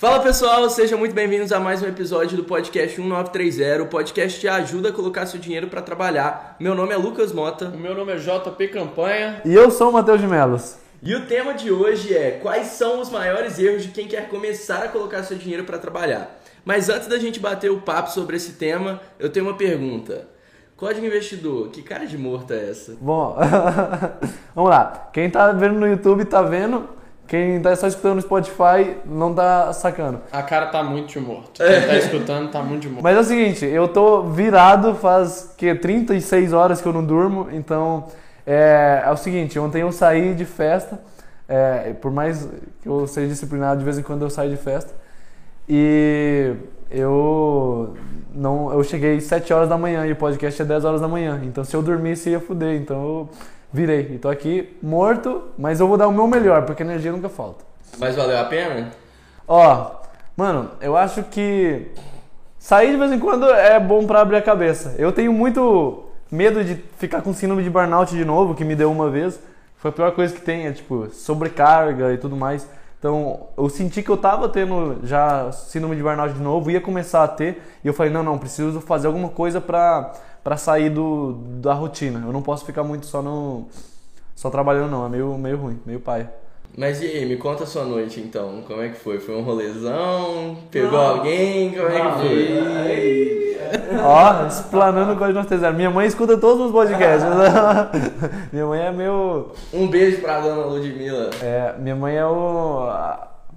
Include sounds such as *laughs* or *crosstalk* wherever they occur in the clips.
Fala pessoal, sejam muito bem-vindos a mais um episódio do podcast 1930. O podcast te ajuda a colocar seu dinheiro para trabalhar. Meu nome é Lucas Mota. O meu nome é JP Campanha. E eu sou o Matheus de Melos. E o tema de hoje é quais são os maiores erros de quem quer começar a colocar seu dinheiro para trabalhar. Mas antes da gente bater o papo sobre esse tema, eu tenho uma pergunta. Código Investidor, que cara de morto é essa? Bom, *laughs* vamos lá. Quem tá vendo no YouTube tá vendo. Quem tá só escutando no Spotify não tá sacando. A cara tá muito de morto. Quem tá escutando tá muito de morto. Mas é o seguinte, eu tô virado faz que 36 horas que eu não durmo, então é, é o seguinte, ontem eu saí de festa, é, por mais que eu seja disciplinado, de vez em quando eu saio de festa, e eu não eu cheguei 7 horas da manhã e o podcast é 10 horas da manhã, então se eu dormisse ia fuder, então eu virei. E tô aqui morto, mas eu vou dar o meu melhor, porque energia nunca falta. Mas valeu a pena? Ó, mano, eu acho que sair de vez em quando é bom pra abrir a cabeça. Eu tenho muito medo de ficar com síndrome de burnout de novo, que me deu uma vez. Foi a pior coisa que tem, é tipo, sobrecarga e tudo mais. Então, eu senti que eu tava tendo já síndrome de burnout de novo, ia começar a ter, e eu falei, não, não, preciso fazer alguma coisa pra para sair do, da rotina. Eu não posso ficar muito só no só trabalhando não, é meio meio ruim, meio pai. Mas e aí, me conta a sua noite então. Como é que foi? Foi um rolezão? Pegou não. alguém? Como é que foi? Ó, explanando de nós fizeram. Minha mãe escuta todos os podcasts. *laughs* minha mãe é meu. Um beijo pra dona Ludmilla. É, minha mãe é o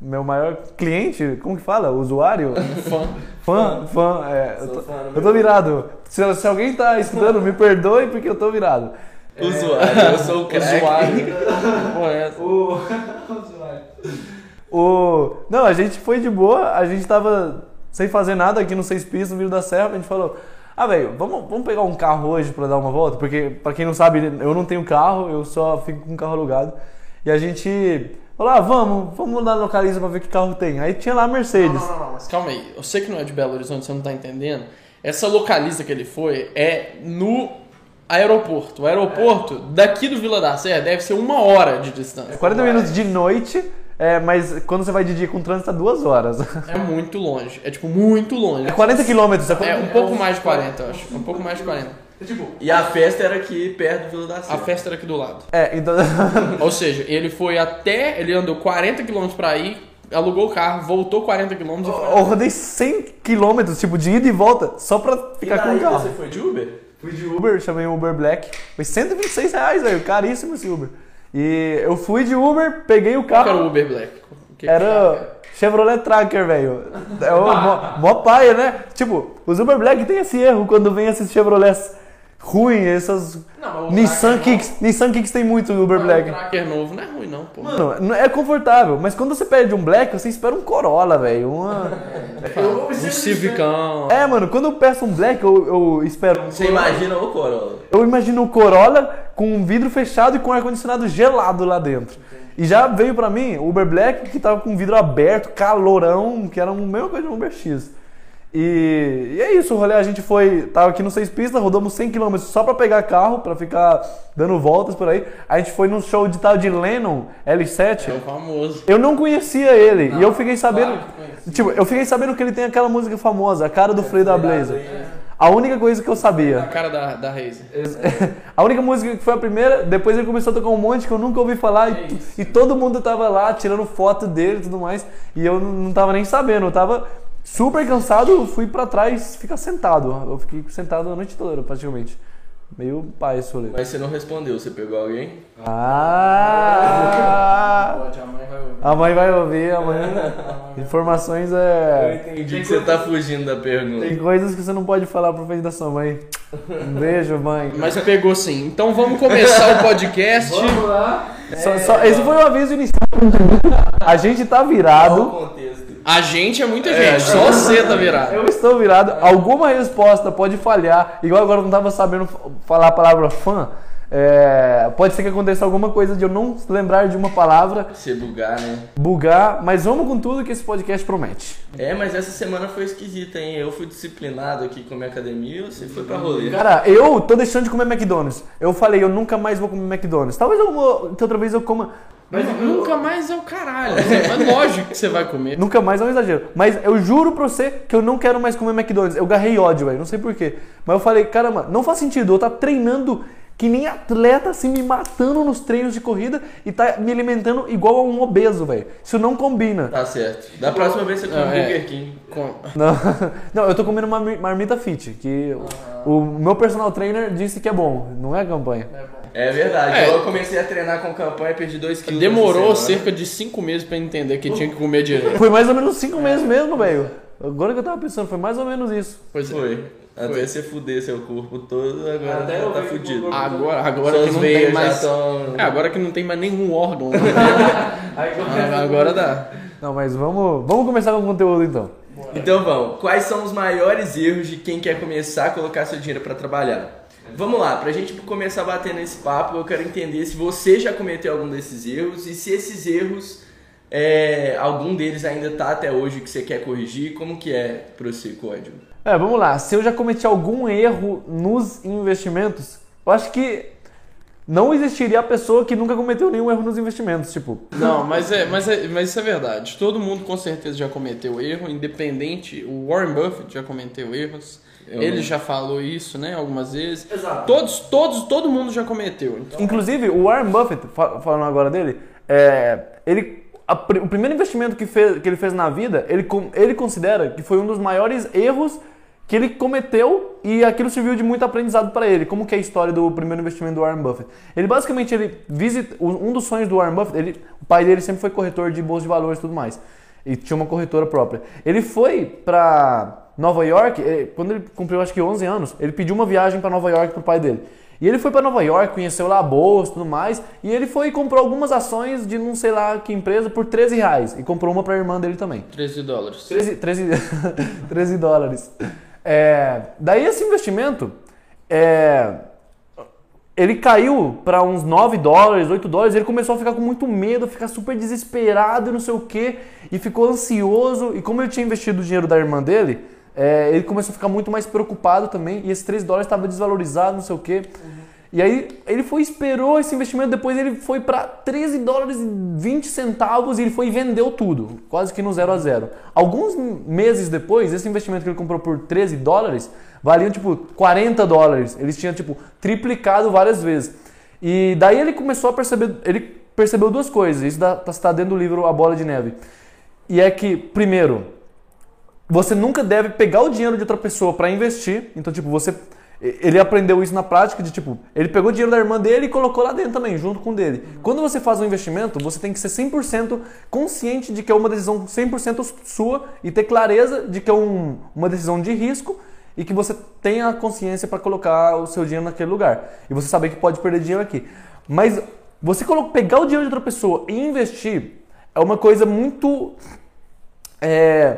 meu maior cliente, como que fala? Usuário? *laughs* Fã. Fã, fã. É, eu, tô, eu tô virado. Se, se, alguém tá escutando, me perdoe porque eu tô virado. É, usuário, eu sou o crack. Usuário. *laughs* o... *laughs* Usuário. O... Não, a gente foi de boa, a gente tava sem fazer nada aqui no Seis Pistas, no Vila da Serra, a gente falou... Ah, velho, vamos, vamos pegar um carro hoje pra dar uma volta? Porque, pra quem não sabe, eu não tenho carro, eu só fico com o carro alugado. E a gente Falou, ah, vamos, vamos lá localiza pra ver que carro tem. Aí tinha lá a Mercedes. Não, não, não, mas calma aí. Eu sei que não é de Belo Horizonte, você não tá entendendo. Essa localiza que ele foi é no aeroporto. O aeroporto daqui do Vila da Serra deve ser uma hora de distância. 40 minutos de noite, é, mas quando você vai de dia com trânsito é duas horas. É muito longe. É tipo muito longe. É 40 quilômetros. É, é um pouco mais de 40, eu acho. Um pouco mais de 40. Tipo, e a festa era aqui perto do Vila da Serra. A festa era aqui do lado. É, então. *laughs* Ou seja, ele foi até. Ele andou 40 km pra ir, alugou o carro, voltou 40 km e foi. Eu rodei 100 km, tipo, de ida e volta, só pra ficar com o carro. você foi de Uber? Fui de Uber, chamei o Uber Black. Foi 126 reais, velho. Caríssimo esse Uber. E eu fui de Uber, peguei o carro. Qual era o Uber Black? Que era. Que Chevrolet Tracker, velho. É o mó, mó paia, né? Tipo, os Uber Black tem esse erro quando vem esses Chevrolets ruim, essas. Não, Nissan Kicks, Nissan Kicks tem muito Uber não, Black. O Tracker novo não é ruim, não, pô. Mano, é confortável, mas quando você pede um Black, você espera um Corolla, velho. Uma. eu, um Civicão. É, mano, quando eu peço um Black, eu, eu espero. Um você Corolla. imagina o Corolla? Eu imagino o Corolla com um vidro fechado e com ar-condicionado gelado lá dentro. E já veio pra mim o Uber Black que tava com vidro aberto, calorão, que era a mesma coisa do Uber X. E, e, é isso, o rolê a gente foi, tava aqui no Seis Pistas, rodamos 100 km só pra pegar carro, pra ficar dando voltas por aí. A gente foi num show de tal de Lennon, L7. É o famoso. Eu não conhecia ele, não, e eu fiquei sabendo, claro tipo, eu fiquei sabendo que ele tem aquela música famosa, a cara do é, Freio da Blazer. A única coisa que eu sabia. A cara da, da Razer. *laughs* a única música que foi a primeira, depois ele começou a tocar um monte que eu nunca ouvi falar é e, e, todo mundo tava lá tirando foto dele e tudo mais. E eu não tava nem sabendo, eu tava super cansado, fui para trás ficar sentado. Eu fiquei sentado a noite toda, praticamente. Meio pai esse rolê. Mas você não respondeu, você pegou alguém? Ah! a mãe vai ouvir, a mãe. Informações é. Eu entendi que você tá fugindo da pergunta. Tem coisas que você não pode falar pro frente da sua mãe. Um beijo, mãe. Mas pegou sim. Então vamos começar o podcast. Vamos lá. Só, só, esse foi o aviso inicial. A gente tá virado. A gente é muita é, gente, só você tá virado. Eu estou virado. Alguma resposta pode falhar. Igual agora eu não tava sabendo falar a palavra fã. É, pode ser que aconteça alguma coisa de eu não lembrar de uma palavra. Se bugar, né? Bugar, mas vamos com tudo que esse podcast promete. É, mas essa semana foi esquisita, hein? Eu fui disciplinado aqui com a minha academia e você foi pra rolê. Cara, eu tô deixando de comer McDonald's. Eu falei, eu nunca mais vou comer McDonald's. Talvez outra vez eu coma Mas Nunca mais é o caralho. Mas lógico que você vai comer. Nunca mais é um exagero. Mas eu juro pra você que eu não quero mais comer McDonald's. Eu garrei ódio, velho. Não sei porquê. Mas eu falei, caramba, não faz sentido. Eu tá treinando que nem atleta, assim, me matando nos treinos de corrida e tá me alimentando igual a um obeso, velho. Isso não combina. Tá certo. Da próxima vez você come Não, é. Burger King. Com- Não, *laughs* não, eu tô comendo uma mar- marmita fit, que o meu personal trainer disse que é bom. Não é campanha. É verdade. É. Eu comecei a treinar com campanha e perdi 2 quilos. Demorou cerca de 5 meses pra entender que tinha que comer direito. Foi mais ou menos cinco meses mesmo, velho. Agora que eu tava pensando, foi mais ou menos isso. Pois é. Foi. Até você fuder seu corpo todo, agora Até tá fudido. Agora, agora Suas que não tem mais. tão- É, agora que não tem mais nenhum órgão. *laughs* Ah, agora dá. Não, mas vamos, vamos começar com o conteúdo então. Então vamos, quais são os maiores erros de quem quer começar a colocar seu dinheiro para trabalhar? Vamos lá, pra gente começar a bater nesse papo, eu quero entender se você já cometeu algum desses erros e se esses erros, é, algum deles ainda tá até hoje que você quer corrigir, como que é pro seu código? É, vamos lá. Se eu já cometi algum erro nos investimentos, eu acho que não existiria a pessoa que nunca cometeu nenhum erro nos investimentos. Tipo, Não, mas, é, mas, é, mas isso é verdade. Todo mundo com certeza já cometeu erro, independente. O Warren Buffett já cometeu erros. Eu Ele não. já falou isso, né, algumas vezes. Exato. Todos, todos, todo mundo já cometeu. Então, Inclusive, o Warren Buffett, fa- falando agora dele, é, ele, a o primeiro investimento que, fez, que ele fez na vida, ele, ele considera que foi um dos maiores erros que ele cometeu e aquilo serviu de muito aprendizado para ele. Como que é a história do primeiro investimento do Warren Buffett? Ele basicamente, ele visita, um dos sonhos do Warren Buffett, ele, o pai dele sempre foi corretor de bolsa de valores e tudo mais. E tinha uma corretora própria. Ele foi para Nova York, quando ele cumpriu acho que 11 anos, ele pediu uma viagem para Nova York pro pai dele. E ele foi para Nova York, conheceu lá a bolsa e tudo mais, e ele foi e comprou algumas ações de não sei lá que empresa por 13 reais. E comprou uma para a irmã dele também. 13 dólares. 13, 13, 13 dólares. É, daí esse investimento, é, ele caiu para uns 9 dólares, 8 dólares, ele começou a ficar com muito medo, ficar super desesperado e não sei o que, e ficou ansioso, e como ele tinha investido o dinheiro da irmã dele, é, ele começou a ficar muito mais preocupado também, e esses 13 dólares estava desvalorizado, não sei o que. E aí ele foi esperou esse investimento, depois ele foi para 13 dólares e 20 centavos e ele foi e vendeu tudo, quase que no zero a zero. Alguns meses depois, esse investimento que ele comprou por 13 dólares valia tipo 40 dólares. Eles tinham tipo triplicado várias vezes. E daí ele começou a perceber, ele percebeu duas coisas. Isso está dentro do livro A Bola de Neve. E é que, primeiro, você nunca deve pegar o dinheiro de outra pessoa para investir. Então, tipo, você. Ele aprendeu isso na prática de tipo, ele pegou o dinheiro da irmã dele e colocou lá dentro também, junto com o dele. Quando você faz um investimento, você tem que ser 100% consciente de que é uma decisão 100% sua e ter clareza de que é um- uma decisão de risco e que você tenha a consciência para colocar o seu dinheiro naquele lugar. E você saber que pode perder dinheiro aqui. Mas você pegar o dinheiro de outra pessoa e investir é uma coisa muito é,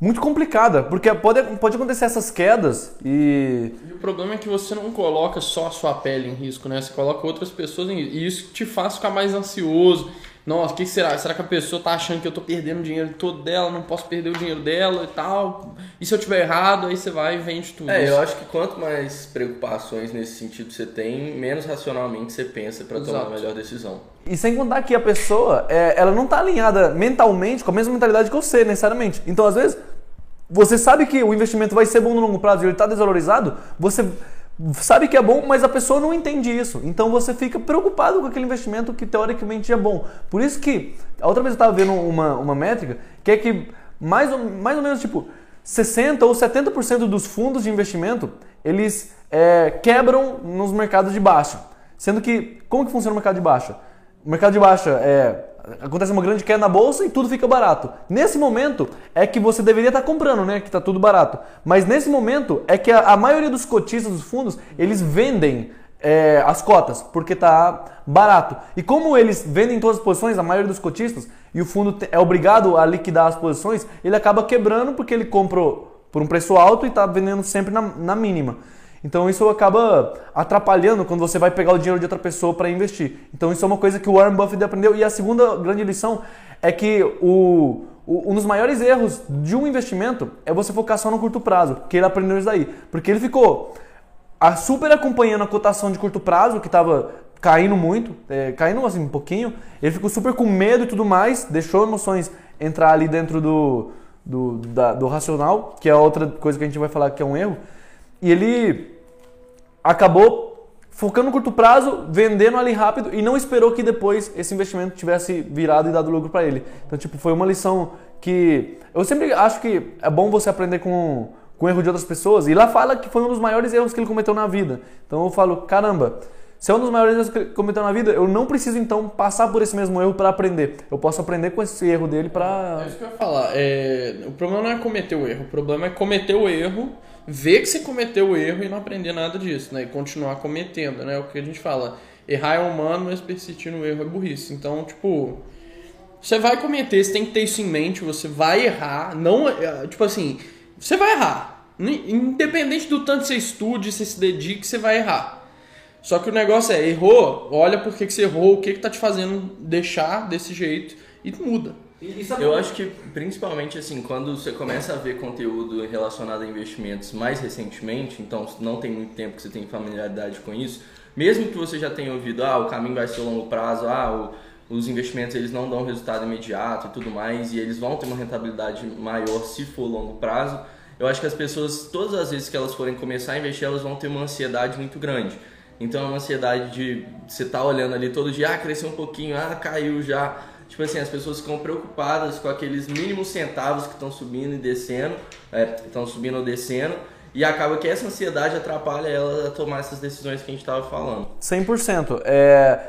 muito complicada, porque pode, pode acontecer essas quedas e. E o problema é que você não coloca só a sua pele em risco, né? Você coloca outras pessoas em risco. E isso te faz ficar mais ansioso. Nossa, o que será? Será que a pessoa tá achando que eu tô perdendo o dinheiro todo dela, não posso perder o dinheiro dela e tal? E se eu tiver errado, aí você vai e vende tudo. É, eu acho que quanto mais preocupações nesse sentido você tem, menos racionalmente você pensa para tomar a melhor decisão. E sem contar que a pessoa, é, ela não tá alinhada mentalmente com a mesma mentalidade que você, necessariamente. Então, às vezes, você sabe que o investimento vai ser bom no longo prazo e ele tá desvalorizado, você sabe que é bom, mas a pessoa não entende isso. Então você fica preocupado com aquele investimento que teoricamente é bom. Por isso que, a outra vez eu tava vendo uma, uma métrica, que é que mais ou, mais ou menos tipo 60 ou 70% dos fundos de investimento, eles é, quebram nos mercados de baixa. Sendo que, como que funciona o mercado de baixa? O mercado de baixa é. Acontece uma grande queda na bolsa e tudo fica barato. Nesse momento é que você deveria estar comprando, né? Que está tudo barato. Mas nesse momento é que a, a maioria dos cotistas dos fundos eles vendem é, as cotas porque tá barato. E como eles vendem todas as posições, a maioria dos cotistas, e o fundo é obrigado a liquidar as posições, ele acaba quebrando porque ele comprou por um preço alto e está vendendo sempre na, na mínima. Então isso acaba atrapalhando quando você vai pegar o dinheiro de outra pessoa para investir. Então isso é uma coisa que o Warren Buffett aprendeu. E a segunda grande lição é que o, um dos maiores erros de um investimento é você focar só no curto prazo, que ele aprendeu isso daí. Porque ele ficou super acompanhando a cotação de curto prazo, que estava caindo muito, é, caindo assim um pouquinho. Ele ficou super com medo e tudo mais, deixou emoções entrar ali dentro do, do, da- do racional, que é outra coisa que a gente vai falar que é um erro. E ele acabou focando no curto prazo, vendendo ali rápido e não esperou que depois esse investimento tivesse virado e dado lucro para ele. Então, tipo, foi uma lição que eu sempre acho que é bom você aprender com, com o erro de outras pessoas. E lá fala que foi um dos maiores erros que ele cometeu na vida. Então eu falo, caramba, se é um dos maiores erros que ele cometeu na vida, eu não preciso então passar por esse mesmo erro para aprender. Eu posso aprender com esse erro dele É para isso que eu ia falar. É, o problema não é cometer o erro, o problema é cometer o erro, ver que você cometeu o erro e não aprender nada disso, né? E continuar cometendo, né? O que a gente fala, errar é humano, mas persistir no erro é burrice. Então, tipo, você vai cometer, você tem que ter isso em mente, você vai errar, não, é, tipo assim, você vai errar. Independente do tanto que você estude, você se dedique, você vai errar. Só que o negócio é, errou, olha por que, que você errou, o que, que tá te fazendo deixar desse jeito e muda. Eu acho que principalmente assim, quando você começa a ver conteúdo relacionado a investimentos mais recentemente, então não tem muito tempo que você tem familiaridade com isso, mesmo que você já tenha ouvido, ah, o caminho vai ser a longo prazo, ah, o, os investimentos eles não dão resultado imediato e tudo mais, e eles vão ter uma rentabilidade maior se for longo prazo, eu acho que as pessoas, todas as vezes que elas forem começar a investir, elas vão ter uma ansiedade muito grande. Então é uma ansiedade de você estar olhando ali todo dia, ah, cresceu um pouquinho, ah, caiu já. Tipo assim, as pessoas ficam preocupadas com aqueles mínimos centavos que estão subindo e descendo, é, estão subindo ou descendo, e acaba que essa ansiedade atrapalha ela a tomar essas decisões que a gente estava falando. 100%. É,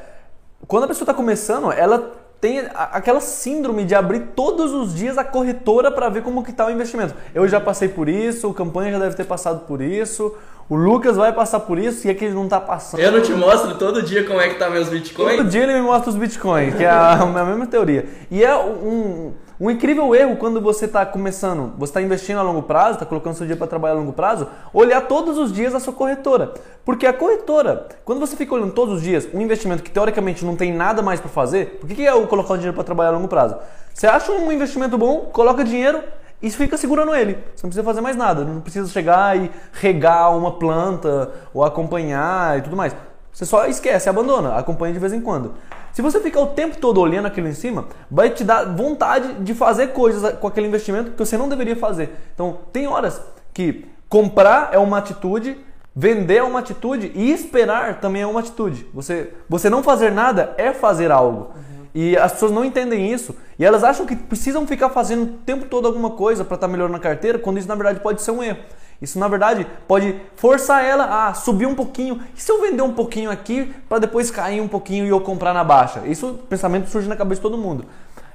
quando a pessoa está começando, ela tem aquela síndrome de abrir todos os dias a corretora para ver como que tá o investimento. Eu já passei por isso, o campanha já deve ter passado por isso, o Lucas vai passar por isso e é que ele não tá passando. Eu não te mostro todo dia como é que tá meus bitcoins? Todo dia ele me mostra os bitcoins, que é a, *laughs* a mesma teoria. E é um, um incrível erro quando você está começando, você está investindo a longo prazo, está colocando seu dia para trabalhar a longo prazo, olhar todos os dias a sua corretora. Porque a corretora, quando você fica olhando todos os dias um investimento que teoricamente não tem nada mais para fazer, por que, que é o colocar o dinheiro para trabalhar a longo prazo? Você acha um investimento bom, coloca dinheiro e fica segurando ele. Você não precisa fazer mais nada. Não precisa chegar e regar uma planta ou acompanhar e tudo mais. Você só esquece, abandona, acompanha de vez em quando. Se você ficar o tempo todo olhando aquilo em cima, vai te dar vontade de fazer coisas com aquele investimento que você não deveria fazer. Então, tem horas que comprar é uma atitude, vender é uma atitude e esperar também é uma atitude. Você, você não fazer nada é fazer algo. E as pessoas não entendem isso. E elas acham que precisam ficar fazendo o tempo todo alguma coisa para estar melhorando a carteira, quando isso na verdade pode ser um erro. Isso na verdade pode forçar ela a subir um pouquinho. E se eu vender um pouquinho aqui para depois cair um pouquinho e eu comprar na baixa? Isso pensamento surge na cabeça de todo mundo.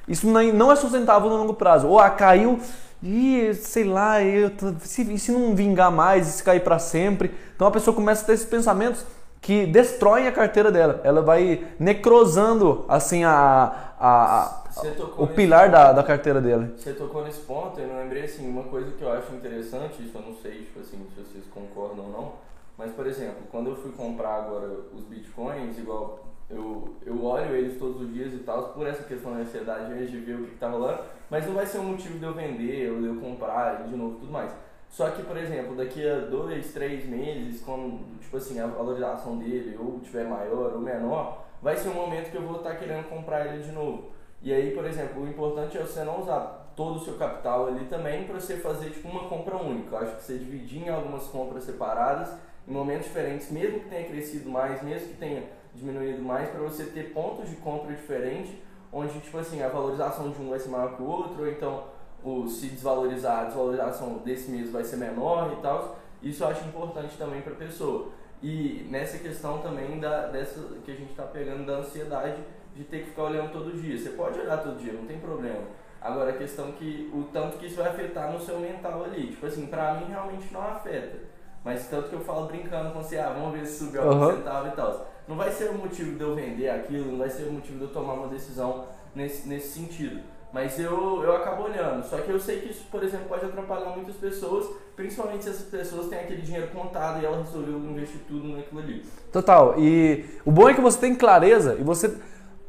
Isso não é sustentável no longo prazo. Ou ah, caiu, e sei lá, eu, se, se não vingar mais, se cair para sempre. Então a pessoa começa a ter esses pensamentos que destroem a carteira dela. Ela vai necrosando assim a, a- a- o pilar ponto. da, da carteira dela. Você tocou nesse ponto, eu lembrei assim, uma coisa que eu acho interessante, isso eu não sei, tipo assim, se vocês concordam ou não, mas por exemplo, quando eu fui comprar agora os bitcoins, igual eu, eu olho eles todos os dias e tal, por essa questão da ansiedade de ver o que, que tá rolando, mas não vai ser um motivo de eu vender ou de eu comprar de novo e tudo mais. Só que, por exemplo, daqui a dois, três meses, quando tipo assim, a valorização dele ou tiver maior ou menor, vai ser um momento que eu vou estar querendo comprar ele de novo. E aí, por exemplo, o importante é você não usar todo o seu capital ali também para você fazer tipo uma compra única. Eu acho que você dividir em algumas compras separadas, em momentos diferentes, mesmo que tenha crescido mais, mesmo que tenha diminuído mais, para você ter pontos de compra diferentes, onde tipo assim, a valorização de um vai ser maior que o outro, ou então o, se desvalorizar, a desvalorização desse mês vai ser menor e tal. Isso eu acho importante também para a pessoa. E nessa questão também da, dessa que a gente está pegando da ansiedade de ter que ficar olhando todo dia. Você pode olhar todo dia, não tem problema. Agora a questão que o tanto que isso vai afetar no seu mental ali. Tipo assim, pra mim realmente não afeta. Mas tanto que eu falo brincando com você, ah, vamos ver se subiu algum Aham. centavo e tal. Não vai ser o motivo de eu vender aquilo, não vai ser o motivo de eu tomar uma decisão nesse, nesse sentido. Mas eu, eu acabo olhando. Só que eu sei que isso, por exemplo, pode atrapalhar muitas pessoas, principalmente se essas pessoas têm aquele dinheiro contado e ela resolveu investir tudo naquilo ali. Total. E o bom é que você tem clareza e você,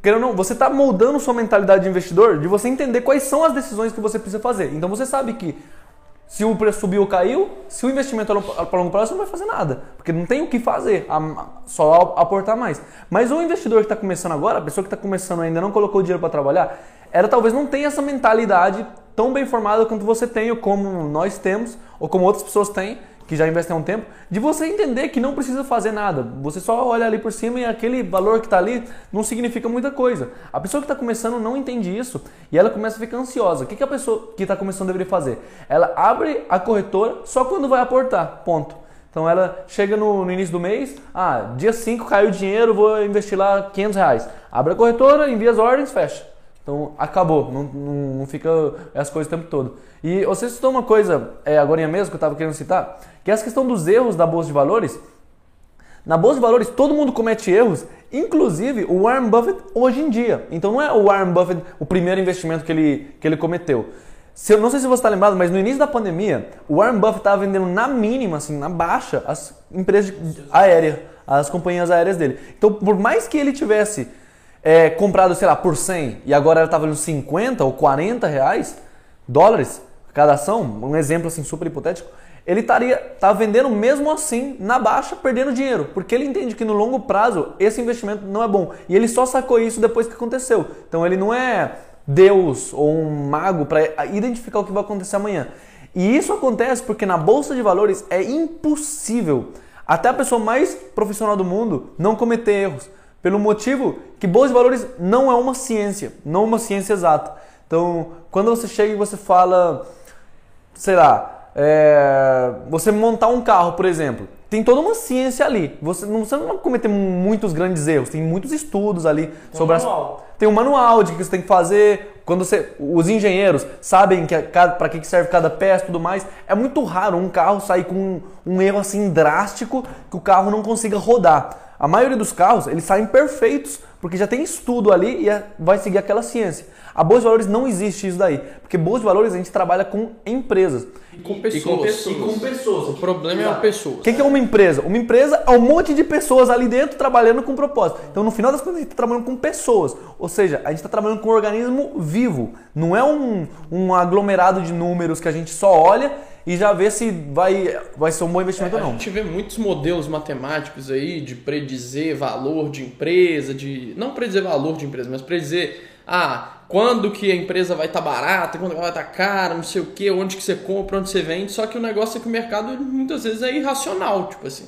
querendo ou não, você está moldando sua mentalidade de investidor de você entender quais são as decisões que você precisa fazer. Então você sabe que Se o preço subiu ou caiu, se o investimento para longo prazo, você não vai fazer nada. Porque não tem o que fazer, só aportar mais. Mas o investidor que está começando agora, a pessoa que está começando ainda não colocou dinheiro para trabalhar, ela talvez não tenha essa mentalidade tão bem formada quanto você tem, ou como nós temos, ou como outras pessoas têm, que já investem há um tempo, de você entender que não precisa fazer nada. Você só olha ali por cima e aquele valor que está ali não significa muita coisa. A pessoa que está começando não entende isso e ela começa a ficar ansiosa. O que, que a pessoa que está começando deveria fazer? Ela abre a corretora só quando vai aportar. Ponto. Então ela chega no, no, início do mês, ah, dia 5 caiu o dinheiro, vou investir lá 500 reais. Abre a corretora, envia as ordens, fecha. Então acabou, não, não, não fica as coisas o tempo todo. E você citou uma coisa é, agora mesmo que eu estava querendo citar, que é essa questão dos erros da Bolsa de Valores. Na Bolsa de Valores todo mundo comete erros, inclusive o Warren Buffett hoje em dia. Então não é o Warren Buffett o primeiro investimento que ele, que ele cometeu. Se, eu não sei se você está lembrado, mas no início da pandemia, o Warren Buffett estava vendendo na mínima, assim, na baixa, as empresas aéreas, as companhias aéreas dele. Então, por mais que ele tivesse é, comprado, sei lá, por 100 e agora ela está valendo 50 ou 40 reais, dólares cada ação, um exemplo assim super hipotético, ele estaria tá vendendo mesmo assim na baixa, perdendo dinheiro, porque ele entende que no longo prazo esse investimento não é bom. E ele só sacou isso depois que aconteceu. Então ele não é Deus ou um mago para identificar o que vai acontecer amanhã. E isso acontece porque na bolsa de valores é impossível até a pessoa mais profissional do mundo não cometer erros. Pelo motivo que bolsa de valores não é uma ciência, não uma ciência exata. Então, quando você chega e você fala, sei lá, é, você montar um carro, por exemplo, tem toda uma ciência ali. Você não, você não vai cometer muitos grandes erros, tem muitos estudos ali tem sobre um as. Tem um manual de que você tem que fazer. Quando você, os engenheiros sabem que para que serve cada peça e tudo mais, é muito raro um carro sair com um, um erro assim drástico que o carro não consiga rodar. A maioria dos carros, eles saem perfeitos, porque já tem estudo ali e é, vai seguir aquela ciência. A de Valores não existe isso daí, porque de Valores a gente trabalha com empresas. E com pessoas. E com pessoas. E com pessoas. O problema Exato. é a pessoa. O que, que é uma empresa? Uma empresa é um monte de pessoas ali dentro trabalhando com propósito. Então, no final das contas, a gente está trabalhando com pessoas. Ou seja, a gente está trabalhando com um organismo vivo. Não é um, um aglomerado de números que a gente só olha e já ver se vai, vai ser um bom investimento é, ou não. A gente vê muitos modelos matemáticos aí de predizer valor de empresa, de não predizer valor de empresa, mas predizer ah, quando que a empresa vai estar tá barata, quando ela vai estar tá cara, não sei o que, onde que você compra, onde você vende. Só que o negócio é que o mercado muitas vezes é irracional, tipo assim.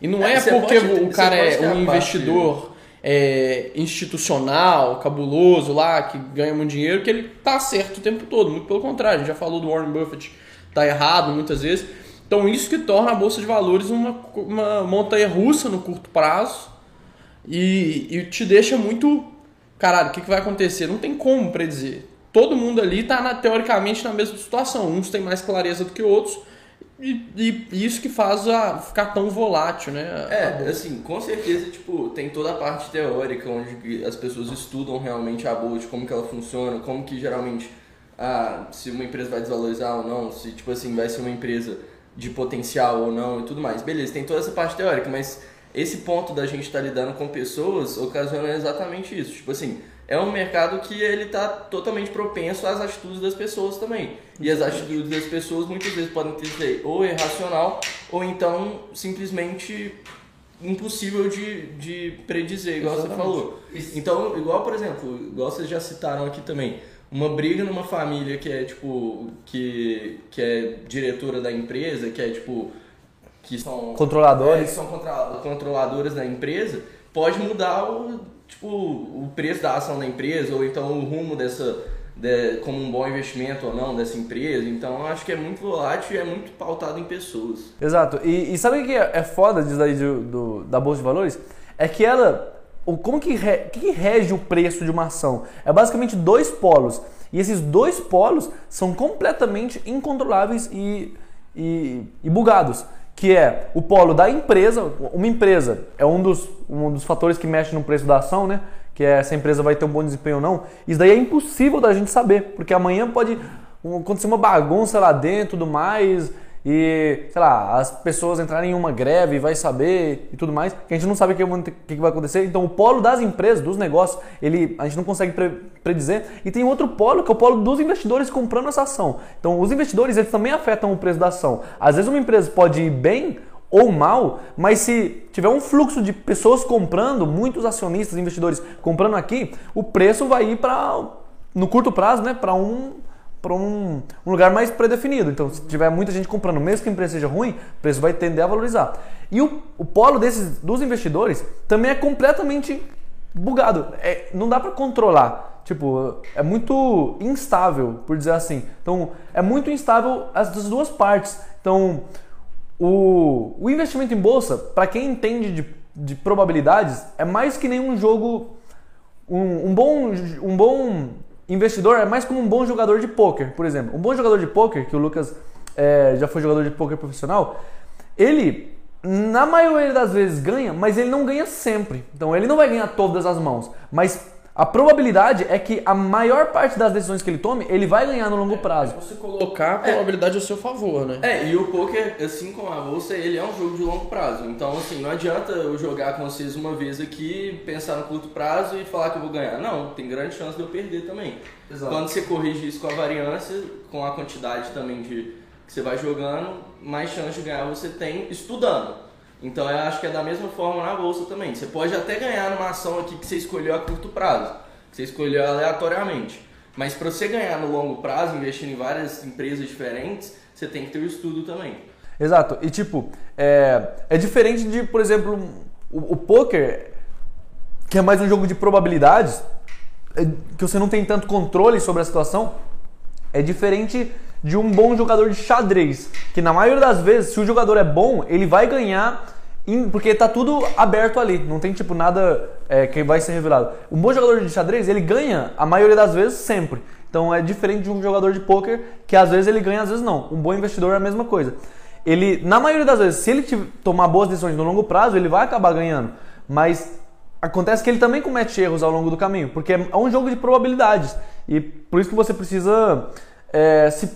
E não é, é porque pode, o cara é um investidor é, institucional, cabuloso lá, que ganha muito dinheiro, que ele tá certo o tempo todo. Muito pelo contrário, a gente já falou do Warren Buffett tá errado muitas vezes. Então isso que torna a bolsa de valores uma, uma montanha russa no curto prazo e, e te deixa muito. Caralho, o que, que vai acontecer? Não tem como predizer. Todo mundo ali está na, teoricamente na mesma situação. Uns têm mais clareza do que outros. E, e, isso que faz a ficar tão volátil, né? É, assim, com certeza, tipo, tem toda a parte teórica onde as pessoas estudam realmente a bolsa, como que ela funciona, como que geralmente ah, se uma empresa vai desvalorizar ou não, se tipo assim vai ser uma empresa de potencial ou não e tudo mais. Beleza, tem toda essa parte teórica, mas esse ponto da gente estar tá lidando com pessoas ocasiona exatamente isso. Tipo assim, é um mercado que ele está totalmente propenso às atitudes das pessoas também. E as atitudes das pessoas muitas vezes podem ser ou irracional ou então simplesmente impossível de, de predizer, igual Exatamente. você falou. Então, igual por exemplo, igual vocês já citaram aqui também, uma briga numa família que é tipo que que é diretora da empresa, que é tipo que são controladores, é, que são contra, controladoras da empresa, pode mudar o tipo o preço da ação da empresa ou então o rumo dessa de, como um bom investimento ou não dessa empresa. Então acho que é muito volátil e é muito pautado em pessoas. Exato. E, e sabe o que é foda disso daí do, do, da bolsa de valores? É que ela como que, re, que rege o preço de uma ação? É basicamente dois polos. E esses dois polos são completamente incontroláveis e, e, e bugados. Que é o polo da empresa. Uma empresa é um dos, um dos fatores que mexe no preço da ação, né? Que é se a empresa vai ter um bom desempenho ou não. Isso daí é impossível da gente saber, porque amanhã pode acontecer uma bagunça lá dentro tudo mais. E, sei lá, as pessoas entrarem em uma greve vai saber e tudo mais, que a gente não sabe o que, que vai acontecer. Então, o polo das empresas, dos negócios, ele, a gente não consegue pre, predizer. E tem outro polo, que é o polo dos investidores comprando essa ação. Então, os investidores, eles também afetam o preço da ação. Às vezes, uma empresa pode ir bem ou mal, mas se tiver um fluxo de pessoas comprando, muitos acionistas, investidores comprando aqui, o preço vai ir para, no curto prazo, né, para um para um, um, lugar mais predefinido. Então, se tiver muita gente comprando, mesmo que a empresa seja ruim, o preço vai tender a valorizar. E o, o polo desses dos investidores também é completamente bugado. É, não dá para controlar. Tipo, é muito instável, por dizer assim. Então, é muito instável as duas partes. Então, o, o investimento em bolsa, para quem entende de, de probabilidades, é mais que nenhum jogo. Um, um bom, um bom investidor é mais como um bom jogador de pôquer, por exemplo. Um bom jogador de pôquer, que o Lucas é, já foi jogador de pôquer profissional, ele, na maioria das vezes, ganha, mas ele não ganha sempre. Então ele não vai ganhar todas as mãos. Mas a probabilidade é que a maior parte das decisões que ele tome, ele vai ganhar no longo prazo. É você colocar a probabilidade ao seu favor, né? É, e o poker, assim como a bolsa, ele é um jogo de longo prazo. Então, assim, não adianta eu jogar com vocês uma vez aqui, pensar no curto prazo e falar que eu vou ganhar. Não, tem grande chance de eu perder também. Exato. Quando você corrige isso com a variância, com a quantidade também de que você vai jogando, mais chance de ganhar você tem estudando. Então eu acho que é da mesma forma na bolsa também. Você pode até ganhar numa ação aqui que você escolheu a curto prazo, que você escolheu aleatoriamente. Mas para você ganhar no longo prazo, investindo em várias empresas diferentes, você tem que ter o estudo também. Exato. E tipo, é, é diferente de, por exemplo, o, o poker, que é mais um jogo de probabilidades, é, que você não tem tanto controle sobre a situação. É diferente de um bom jogador de xadrez, que na maioria das vezes, se o jogador é bom, ele vai ganhar porque tá tudo aberto ali, não tem tipo nada é, que vai ser revelado. Um bom jogador de xadrez, ele ganha a maioria das vezes sempre. Então é diferente de um jogador de poker que às vezes ele ganha, às vezes não. Um bom investidor é a mesma coisa. Ele, na maioria das vezes, se ele tomar boas decisões no longo prazo, ele vai acabar ganhando. Mas acontece que ele também comete erros ao longo do caminho, porque é um jogo de probabilidades. E por isso que você precisa é, se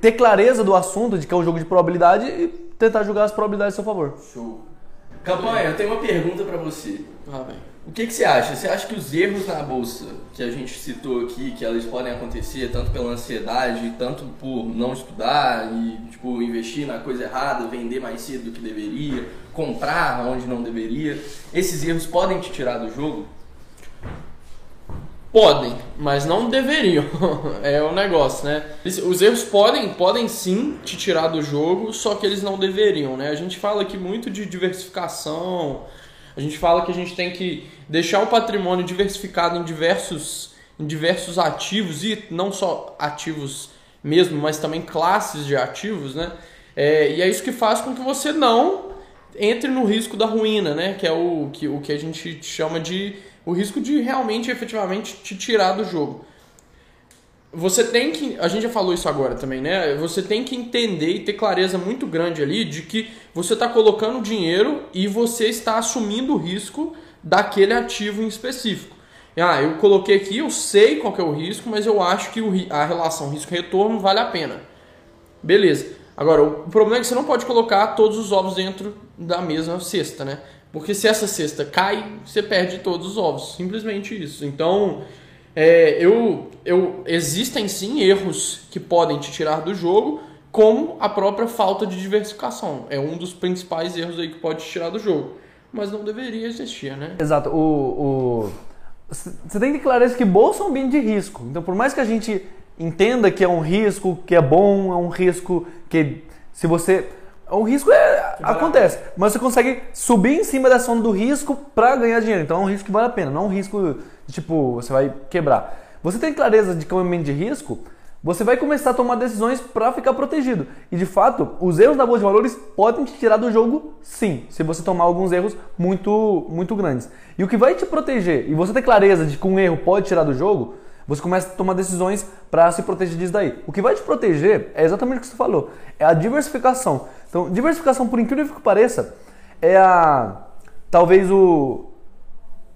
ter clareza do assunto, de que é um jogo de probabilidade e tentar jogar as probabilidades a seu favor. Show. Campanha, eu tenho uma pergunta para você. Ah, bem. O que, que você acha? Você acha que os erros na bolsa que a gente citou aqui, que eles podem acontecer tanto pela ansiedade, tanto por não estudar e tipo investir na coisa errada, vender mais cedo do que deveria, comprar onde não deveria, esses erros podem te tirar do jogo? Podem, mas não deveriam. *laughs* é o negócio, né? Os erros podem, podem sim te tirar do jogo, só que eles não deveriam, né? A gente fala aqui muito de diversificação, a gente fala que a gente tem que deixar o patrimônio diversificado em diversos, em diversos ativos e não só ativos mesmo, mas também classes de ativos, né? É, e é isso que faz com que você não entre no risco da ruína, né? Que é o que, o que a gente chama de o risco de realmente, efetivamente, te tirar do jogo. Você tem que, a gente já falou isso agora também, né? Você tem que entender e ter clareza muito grande ali de que você está colocando dinheiro e você está assumindo o risco daquele ativo em específico. Ah, eu coloquei aqui, eu sei qual é o risco, mas eu acho que a relação risco-retorno vale a pena. Beleza. Agora, o problema é que você não pode colocar todos os ovos dentro da mesma cesta, né? Porque se essa cesta cai, você perde todos os ovos. Simplesmente isso. Então, é, eu, eu, existem sim erros que podem te tirar do jogo, como a própria falta de diversificação. É um dos principais erros aí que pode te tirar do jogo. Mas não deveria existir, né? Exato. O. Você tem que clareza que bolsa é um ambiente de risco. Então, por mais que a gente entenda que é um risco que é bom, é um risco que se você o risco é, acontece, mas você consegue subir em cima dessa onda do risco para ganhar dinheiro. Então é um risco que vale a pena, não é um risco de, tipo, você vai quebrar. Você tem clareza de que é de risco, você vai começar a tomar decisões para ficar protegido. E de fato, os erros da bolsa de valores podem te tirar do jogo, sim, se você tomar alguns erros muito muito grandes. E o que vai te proteger e você ter clareza de que um erro pode tirar do jogo, você começa a tomar decisões para se proteger disso daí. O que vai te proteger é exatamente o que você falou, é a diversificação. Então, diversificação, por incrível que pareça, é a talvez o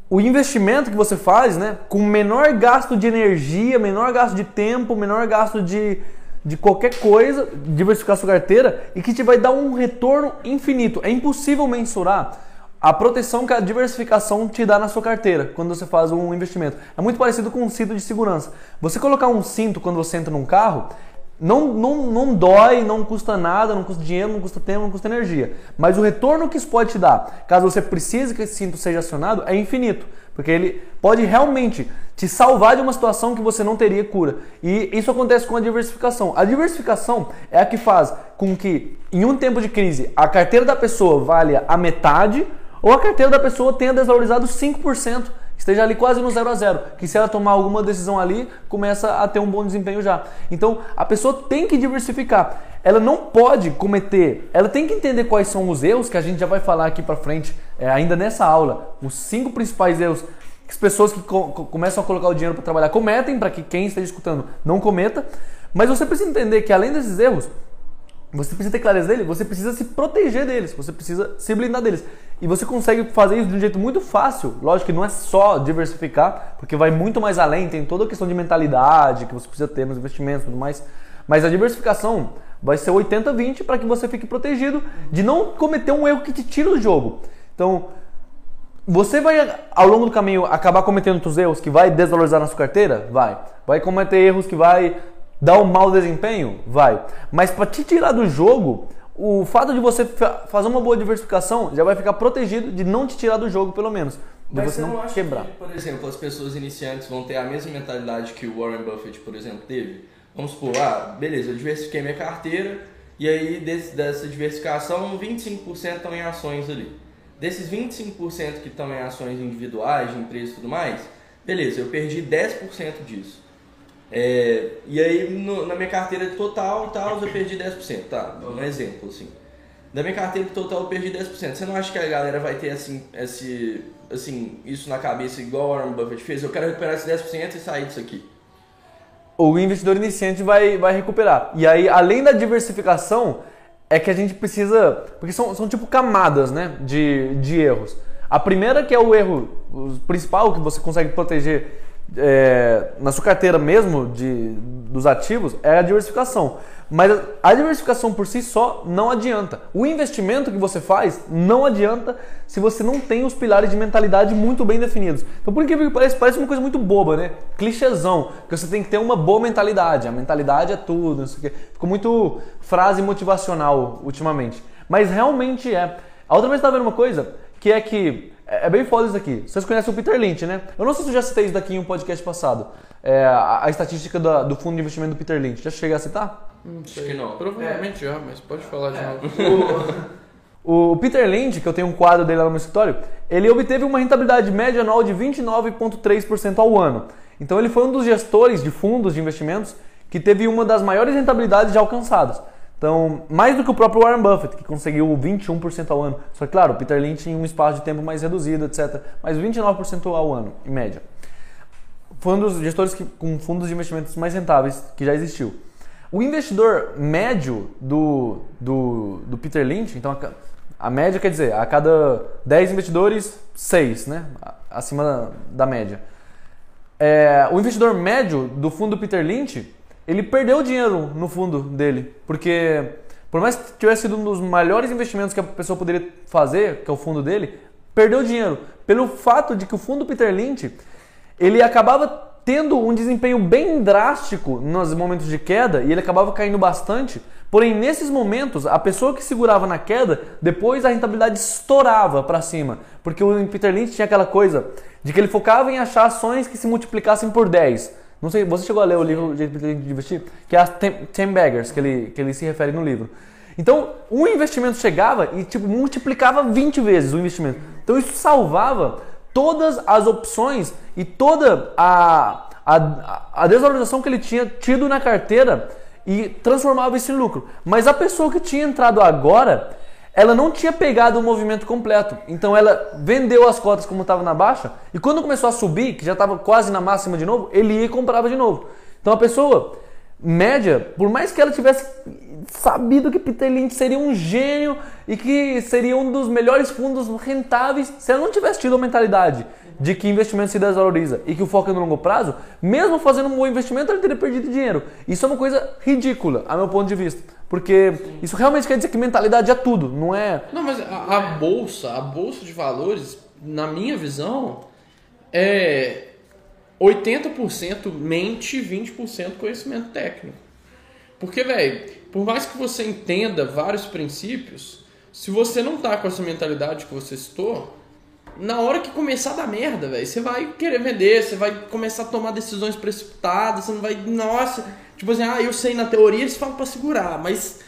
o investimento que você faz, né, com menor gasto de energia, menor gasto de tempo, menor gasto de, de qualquer coisa, diversificar sua carteira e que te vai dar um retorno infinito. É impossível mensurar a proteção que a diversificação te dá na sua carteira quando você faz um investimento. É muito parecido com um cinto de segurança. Você colocar um cinto quando você entra num carro, não, não, não dói, não custa nada, não custa dinheiro, não custa tempo, não custa energia. Mas o retorno que isso pode te dar, caso você precise que esse cinto seja acionado, é infinito. Porque ele pode realmente te salvar de uma situação que você não teria cura. E isso acontece com a diversificação. A diversificação é a que faz com que, em um tempo de crise, a carteira da pessoa valha a metade ou a carteira da pessoa tenha desvalorizado 5%, esteja ali quase no zero a zero, que se ela tomar alguma decisão ali, começa a ter um bom desempenho já. Então, a pessoa tem que diversificar. Ela não pode cometer, ela tem que entender quais são os erros que a gente já vai falar aqui para frente, é, ainda nessa aula, os cinco principais erros que as pessoas que co começam a colocar o dinheiro para trabalhar cometem, para que quem está escutando não cometa. Mas você precisa entender que além desses erros, você precisa ter clareza dele, você precisa se proteger deles, você precisa se blindar deles. E você consegue fazer isso de um jeito muito fácil. Lógico que não é só diversificar, porque vai muito mais além, tem toda a questão de mentalidade que você precisa ter nos investimentos e tudo mais. Mas a diversificação vai ser 80-20 para que você fique protegido de não cometer um erro que te tira do jogo. Então, você vai ao longo do caminho acabar cometendo outros erros que vai desvalorizar na sua carteira? Vai. Vai cometer erros que vai dar um mau desempenho? Vai. Mas para te tirar do jogo, o fato de você fazer uma boa diversificação já vai ficar protegido de não te tirar do jogo, pelo menos. De Mas você não, não acha quebrar. que, por exemplo, as pessoas iniciantes vão ter a mesma mentalidade que o Warren Buffett, por exemplo, teve? Vamos supor, ah, beleza, eu diversifiquei minha carteira e aí desse, dessa diversificação, 25% estão em ações ali. Desses 25% que estão em ações individuais, de empresas e tudo mais, beleza, eu perdi 10% disso. É, e aí no- na minha carteira total e tal, eu perdi 10%, tá? Um exemplo assim. Da minha carteira total eu perdi 10%. Você não acha que a galera vai ter assim, esse, assim, isso na cabeça igual o Warren Buffett fez? Eu quero recuperar esse 10% e sair disso aqui. o investidor iniciante vai, vai recuperar. E aí, além da diversificação, é que a gente precisa. Porque são, são tipo camadas né, de, de erros. A primeira, que é o erro principal que você consegue proteger é, na sua carteira mesmo de, dos ativos, é a diversificação. Mas a diversificação por si só não adianta. O investimento que você faz não adianta se você não tem os pilares de mentalidade muito bem definidos. Então, por que pareça, parece uma coisa muito boba, né? Clichêzão, que você tem que ter uma boa mentalidade. A mentalidade é tudo, não sei o quê. Ficou muito frase motivacional ultimamente. Mas realmente é. A outra vez eu estava vendo uma coisa que é que é é bem foda isso aqui. Vocês conhecem o Peter Lynch, né? Eu não sei se eu já citei isso daqui em um podcast passado. É, a, a estatística da- do fundo de investimento do Peter Lynch. Já cheguei a citar? Não Acho que não. Provavelmente já, mas pode falar de novo. *laughs* O Peter Lynch, que eu tenho um quadro dele lá no meu escritório, ele obteve uma rentabilidade média anual de 29,3% ao ano. Então ele foi um dos gestores de fundos de investimentos que teve uma das maiores rentabilidades já alcançadas. Então, mais do que o próprio Warren Buffett, que conseguiu 21% ao ano. Só que, claro, o Peter Lynch em um espaço de tempo mais reduzido, etc. Mas 29% ao ano, em média. Foi um dos gestores que, com fundos de investimentos mais rentáveis que já existiu. O investidor médio do, do, do Peter Lynch, então a, a média quer dizer, a cada 10 investidores, 6, né? Acima da, da média. É, o investidor médio do fundo do Peter Lynch, ele perdeu dinheiro no fundo dele, porque por mais que tivesse sido um dos melhores investimentos que a pessoa poderia fazer, que é o fundo dele, perdeu dinheiro pelo fato de que o fundo Peter Lynch ele acabava tendo um desempenho bem drástico nos momentos de queda e ele acabava caindo bastante. Porém, nesses momentos, a pessoa que segurava na queda, depois a rentabilidade estourava para cima, porque o Peter Lynch tinha aquela coisa de que ele focava em achar ações que se multiplicassem por 10. Não sei, você chegou a ler o livro de investir, que é as 10 Baggers que ele, que ele se refere no livro. Então, um investimento chegava e tipo multiplicava 20 vezes o investimento. Então, isso salvava todas as opções e toda a, a, a desvalorização que ele tinha tido na carteira e transformava isso em lucro. Mas a pessoa que tinha entrado agora, ela não tinha pegado o movimento completo. Então ela vendeu as cotas como estava na baixa e quando começou a subir, que já estava quase na máxima de novo, ele ia e comprava de novo. Então a pessoa média, por mais que ela tivesse sabido que Peter Lynch seria um gênio e que seria um dos melhores fundos rentáveis, se ela não tivesse tido a mentalidade de que investimento se desvaloriza e que o foco é no longo prazo, mesmo fazendo um bom investimento, ele teria perdido dinheiro. Isso é uma coisa ridícula, a meu ponto de vista. Porque isso realmente quer dizer que mentalidade é tudo, não é. Não, mas a, a bolsa, a bolsa de valores, na minha visão, é 80% mente e 20% conhecimento técnico. Porque, velho, por mais que você entenda vários princípios, se você não tá com essa mentalidade que você citou, na hora que começar a dar merda, velho, você vai querer vender, você vai começar a tomar decisões precipitadas, você não vai. Nossa, tipo assim, ah, eu sei na teoria eles falam pra segurar, mas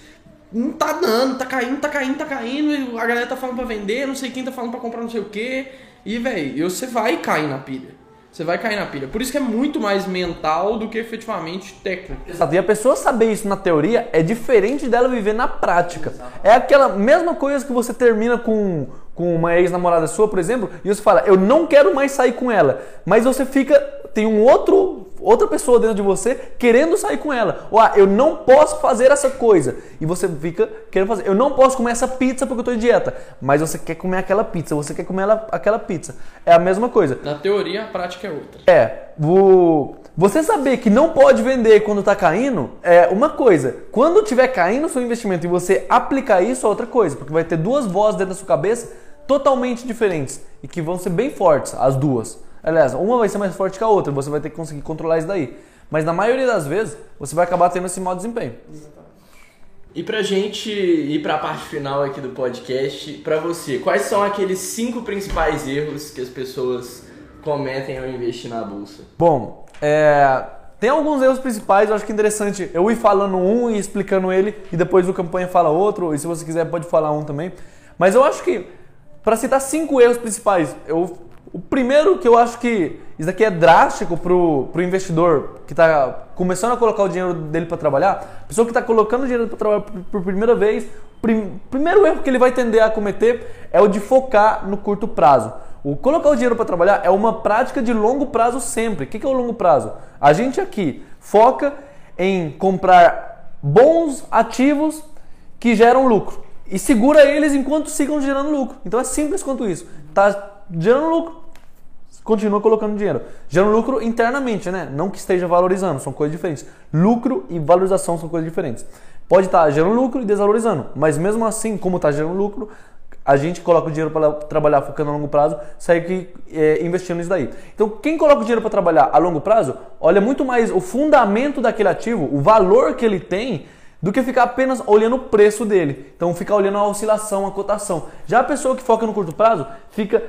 não tá dando, tá caindo, tá caindo, tá caindo, a galera tá falando pra vender, não sei quem tá falando pra comprar não sei o que, e, velho, você vai cair na pilha. Você vai cair na pilha. Por isso que é muito mais mental do que efetivamente técnico. Exato. E a pessoa saber isso na teoria é diferente dela viver na prática. É aquela mesma coisa que você termina com, com uma ex-namorada sua, por exemplo, e você fala, eu não quero mais sair com ela. Mas você fica. Tem um outro. Outra pessoa dentro de você querendo sair com ela. Ou, ah, eu não posso fazer essa coisa. E você fica querendo fazer. Eu não posso comer essa pizza porque eu tô em dieta. Mas você quer comer aquela pizza, você quer comer ela- aquela pizza. É a mesma coisa. Na teoria, a prática é outra. É, o... você saber que não pode vender quando tá caindo é uma coisa. Quando tiver caindo o seu investimento e você aplicar isso é outra coisa, porque vai ter duas vozes dentro da sua cabeça totalmente diferentes e que vão ser bem fortes, as duas. Aliás, uma vai ser mais forte que a outra, você vai ter que conseguir controlar isso daí. Mas na maioria das vezes, você vai acabar tendo esse mau desempenho. E pra gente ir pra parte final aqui do podcast, pra você, quais são aqueles cinco principais erros que as pessoas cometem ao investir na bolsa? Bom, é, tem alguns erros principais, eu acho que é interessante eu ir falando um e explicando ele, e depois o campanha fala outro, e se você quiser pode falar um também. Mas eu acho que, para citar cinco erros principais, eu, o primeiro que eu acho que isso daqui é drástico pro, pro investidor que está começando a colocar o dinheiro dele para trabalhar, pessoa que está colocando o dinheiro para trabalhar por, por primeira vez, prim, primeiro erro que ele vai tender a cometer é o de focar no curto prazo. O colocar o dinheiro para trabalhar é uma prática de longo prazo sempre. O que que é o longo prazo? A gente aqui foca em comprar bons ativos que geram lucro e segura eles enquanto sigam gerando lucro. Então é simples quanto isso. Tá gerando lucro, continua colocando dinheiro. Gerando lucro internamente, né? Não que esteja valorizando, são coisas diferentes. Lucro e valorização são coisas diferentes. Pode estar gerando lucro e desvalorizando, mas mesmo assim, como está gerando lucro, a gente coloca o dinheiro para trabalhar focando a longo prazo, sai que é, investindo nisso daí. Então, quem coloca o dinheiro para trabalhar a longo prazo, olha muito mais o fundamento daquele ativo, o valor que ele tem, do que ficar apenas olhando o preço dele. Então, ficar olhando a oscilação, a cotação. Já a pessoa que foca no curto prazo fica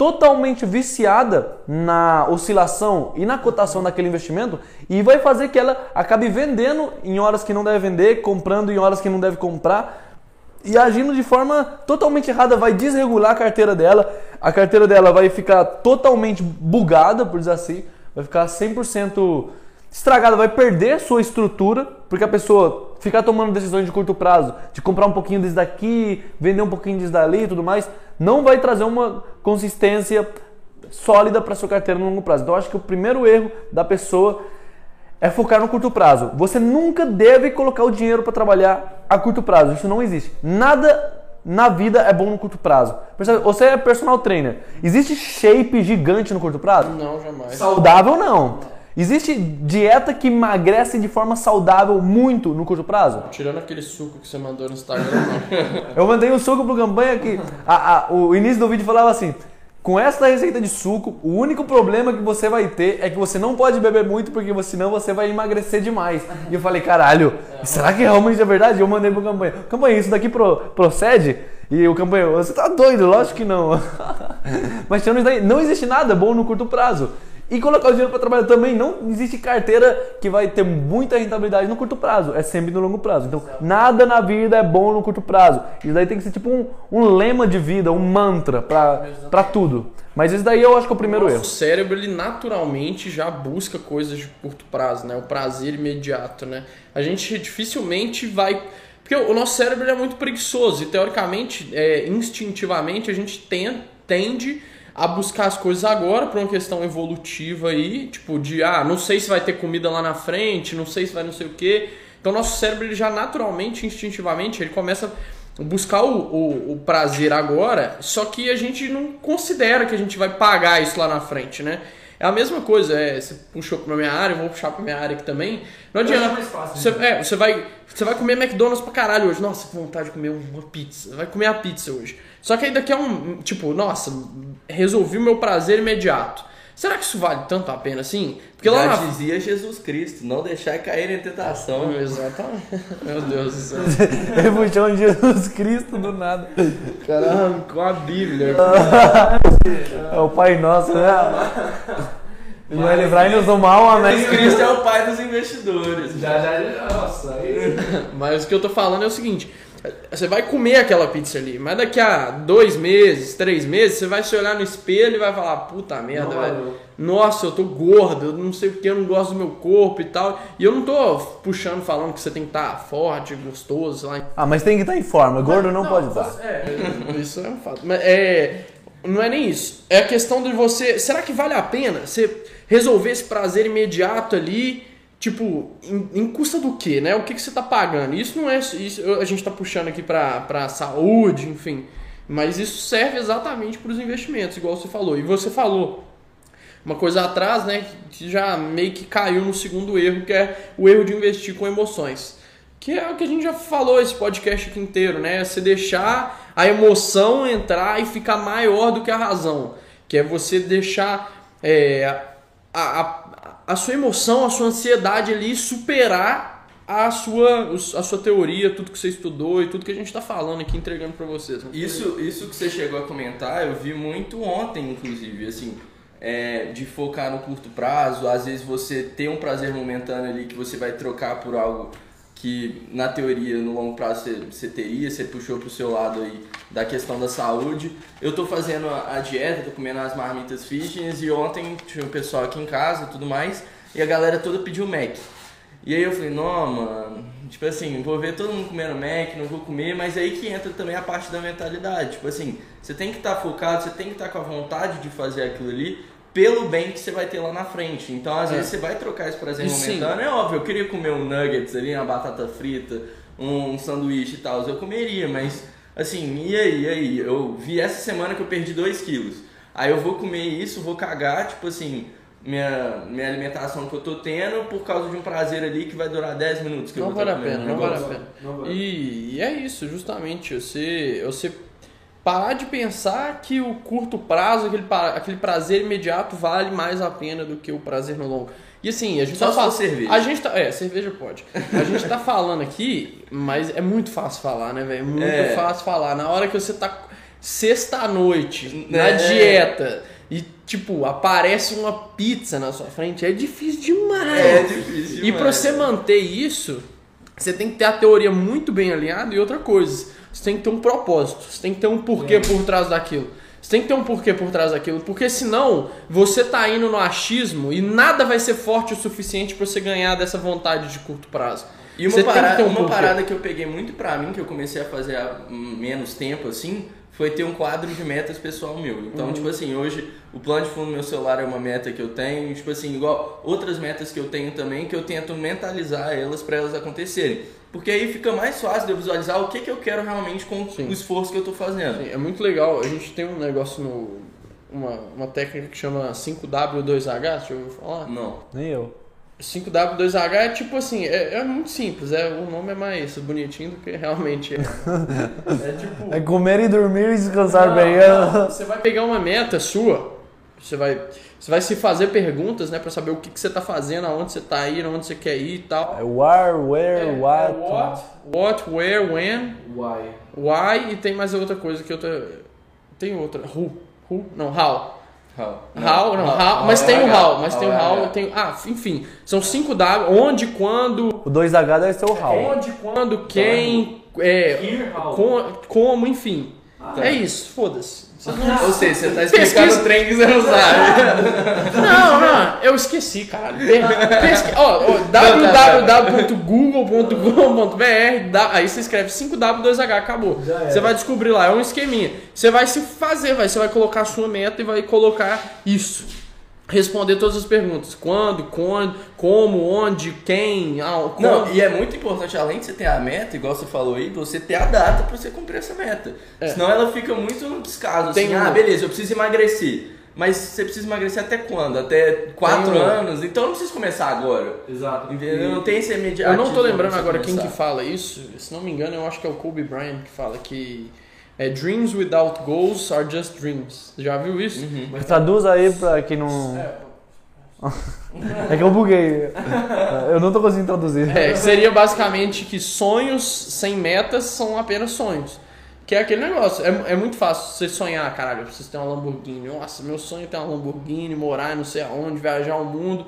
totalmente viciada na oscilação e na cotação daquele investimento e vai fazer que ela acabe vendendo em horas que não deve vender, comprando em horas que não deve comprar e agindo de forma totalmente errada, vai desregular a carteira dela, a carteira dela vai ficar totalmente bugada, por dizer assim, vai ficar 100% estragada, vai perder sua estrutura, porque a pessoa ficar tomando decisões de curto prazo, de comprar um pouquinho disso daqui, vender um pouquinho disso dali e tudo mais, não vai trazer uma consistência sólida para sua carteira no longo prazo. Então, eu acho que o primeiro erro da pessoa é focar no curto prazo. Você nunca deve colocar o dinheiro para trabalhar a curto prazo. Isso não existe. Nada na vida é bom no curto prazo. Você é personal trainer. Existe shape gigante no curto prazo? Não, jamais. Saudável não. Existe dieta que emagrece de forma saudável muito no curto prazo? Tirando aquele suco que você mandou no Instagram. *laughs* Eu mandei um suco pro campanha que a- a- o início do vídeo falava assim: com essa receita de suco, o único problema que você vai ter é que você não pode beber muito, porque senão você vai emagrecer demais. E eu falei, caralho, será que realmente é verdade? Eu mandei pro campanha: campanha, isso daqui pro- procede? E o campanha, você tá doido? Lógico que não. *laughs* Mas tirando isso daí, não existe nada bom no curto prazo. E colocar o dinheiro para trabalhar também não existe carteira que vai ter muita rentabilidade no curto prazo, é sempre no longo prazo. Então, nada na vida é bom no curto prazo. Isso daí tem que ser tipo um, um lema de vida, um mantra para tudo. Mas isso daí eu acho que é o primeiro Nosso erro. cérebro, ele naturalmente já busca coisas de curto prazo, né? O prazer imediato, né? A gente dificilmente vai... Porque o nosso cérebro é muito preguiçoso e, teoricamente, é, instintivamente, a gente ten- tende a buscar as coisas agora por uma questão evolutiva aí, tipo de, ah, não sei se vai ter comida lá na frente, não sei se vai não sei o quê. Então, nosso cérebro, ele já naturalmente, instintivamente, ele começa buscar o, o, o prazer agora, só que a gente não considera que a gente vai pagar isso lá na frente, né? É a mesma coisa, é, você puxou pra minha área, eu vou puxar pra minha área aqui também. Não acho adianta. mais fácil, Você, né? é, você vai, você vai comer McDonald's pra caralho hoje. Nossa, que vontade de comer uma pizza. Vai comer a pizza hoje. Só que aí daqui a um. Tipo, nossa, resolvi o meu prazer imediato. Será que isso vale tanto a pena assim? Porque lá Já na. dizia Jesus Cristo, não deixar cair em tentação. Exatamente. *laughs* Meu Deus do céu. Ele puxou um Jesus Cristo do nada. Caramba, com a Bíblia. *laughs* É o Pai Nosso, né? Ele vai livrar-nos do mal, amém. Jesus Cristo é o pai dos investidores. Já, já, já. Nossa, aí. Mas o que eu tô falando é o seguinte: você vai comer aquela pizza ali, mas daqui a dois meses, três meses, você vai se olhar no espelho e vai falar: puta merda, Não velho. Nossa, eu tô gordo, eu não sei porque eu não gosto do meu corpo e tal. E eu não tô puxando falando que você tem que estar forte, gostoso, sei lá. Ah, mas tem que estar em forma. Gordo não, pode estar. É, isso é um fato. Mas é. Não é nem isso. É a questão de você. Será que vale a pena você resolver esse prazer imediato ali? Tipo, em, em custa do quê, né? O que, que você tá pagando? Isso não é. Isso, a gente tá puxando aqui pra, pra saúde, enfim. Mas isso serve exatamente para os investimentos, igual você falou. E você falou uma coisa atrás, né? Que já meio que caiu no segundo erro, que é o erro de investir com emoções. Que é o que a gente já falou esse podcast aqui inteiro, né? Você deixar a emoção entrar e ficar maior do que a razão. Que é você deixar é, a, a, a sua emoção, a sua ansiedade ali superar a sua, a sua teoria, tudo que você estudou e tudo que a gente tá falando aqui, entregando para vocês. Isso, isso que você chegou a comentar, eu vi muito ontem, inclusive, assim, é, de focar no curto prazo, às vezes você tem um prazer momentâneo ali que você vai trocar por algo que na teoria no longo prazo você, teria, você puxou pro seu lado aí da questão da saúde. Eu tô fazendo a, a dieta, tô comendo as marmitas fitness e ontem tinha o pessoal aqui em casa e tudo mais, e a galera toda pediu Mac. E aí eu falei, não, mano, tipo assim, vou ver todo mundo comendo Mac, não vou comer, mas aí que entra também a parte da mentalidade. Tipo assim, você tem que estar focado, você tem que estar com a vontade de fazer aquilo ali pelo bem que você vai ter lá na frente. Então, às É. vezes, você vai trocar esse prazer E sim. momentâneo. É óbvio, eu queria comer um nuggets ali, uma batata frita, um sanduíche e tal, eu comeria, mas assim, e aí, e aí? Eu vi essa semana que eu perdi 2 quilos. Aí eu vou comer isso, vou cagar, tipo assim, minha, minha alimentação que eu tô tendo por causa de um prazer ali que vai durar 10 minutos. Que eu Não vou vale a pena, um não vale a pena. Não vale. E, e é isso, justamente. Você, você parar de pensar que o curto prazo, aquele, aquele prazer imediato, vale mais a pena do que o prazer no longo. E assim, a gente Só tá se for fal- cerveja. A gente tá, é, cerveja pode. A gente tá falando aqui, mas é muito fácil falar, né, velho? Muito É. fácil falar. Na hora que você tá sexta-noite, na É. dieta, e tipo, aparece uma pizza na sua frente, é difícil demais. É difícil E demais. pra você manter isso, você tem que ter a teoria muito bem alinhada e outra coisa, você tem que ter um propósito, você tem que ter um porquê É. por trás daquilo. Você tem que ter um porquê por trás daquilo, porque senão você tá indo no achismo e nada vai ser forte o suficiente pra você ganhar dessa vontade de curto prazo. E uma, Você tem que parada, ter um uma porquê. parada que eu peguei muito pra mim, que eu comecei a fazer há menos tempo, assim, foi ter um quadro de metas pessoal meu. Então, Uhum. tipo assim, hoje o plano de fundo do meu celular é uma meta que eu tenho, tipo assim, igual outras metas que eu tenho também, que eu tento mentalizar elas pra elas acontecerem. Porque aí fica mais fácil de eu visualizar o que, que eu quero realmente com Sim. o esforço que eu tô fazendo. Sim, é muito legal. A gente tem um negócio no. Uma, uma técnica que chama 5W2H, você já ouviu falar? Não. Nem eu. 5W2H é tipo assim, é, é muito simples, é, o nome é mais bonitinho do que realmente é. *laughs* É tipo. É comer e dormir e descansar Não, bem. não, Você vai pegar uma meta sua, você vai, você vai se fazer perguntas, né, pra saber o que, que você tá fazendo, aonde você tá indo, aonde você quer ir e tal. É where, where, É, what. é what, what, where, when, Why? why e tem mais outra coisa que eu tô. Tem outra. Who? Who? Não, how. How? How, não, how, mas é tem o H. how, mas tem o é how, H. tem, ah, enfim, são 5 W, onde, quando, O 2H deve ser o how. onde, quando, quem, é, Here, how? com- como, enfim. Ah, É isso, foda-se. Não- Ou seja, você tá explicando Pesquisa- o trem que você não sabe. Não, não, eu esqueci, cara. Pe- pesqui- Ó, ó, www.google.com.br, dá- aí você escreve 5W2H, acabou. Você vai descobrir lá, é um esqueminha. Você vai se fazer, vai, você vai colocar a sua meta e vai colocar isso. Responder todas as perguntas. Quando, quando, como, onde, quem, ah, como. Não, e é muito importante, além de você ter a meta, igual você falou aí, você ter a data pra você cumprir essa meta. Senão ela fica muito no descaso, assim, É. Tem um- ah, beleza, eu preciso emagrecer. Mas você precisa emagrecer até quando? Até 4 Tem um- anos? Então não precisa começar agora. Exato. Entendeu? Não tem esse Eu imediatismo. não tô lembrando agora quem que começar. fala isso. Se não me engano, eu acho que é o Kobe Bryant que fala que é Dreams without goals are just dreams. Já viu isso? Uhum. Mas traduz aí pra quem não. *laughs* É que eu buguei. Eu não tô conseguindo traduzir. É, seria basicamente que sonhos sem metas são apenas sonhos. Que é aquele negócio, é, é muito fácil você sonhar, caralho, eu preciso ter uma Lamborghini. Nossa, meu sonho é ter uma Lamborghini, morar não sei aonde, viajar o mundo.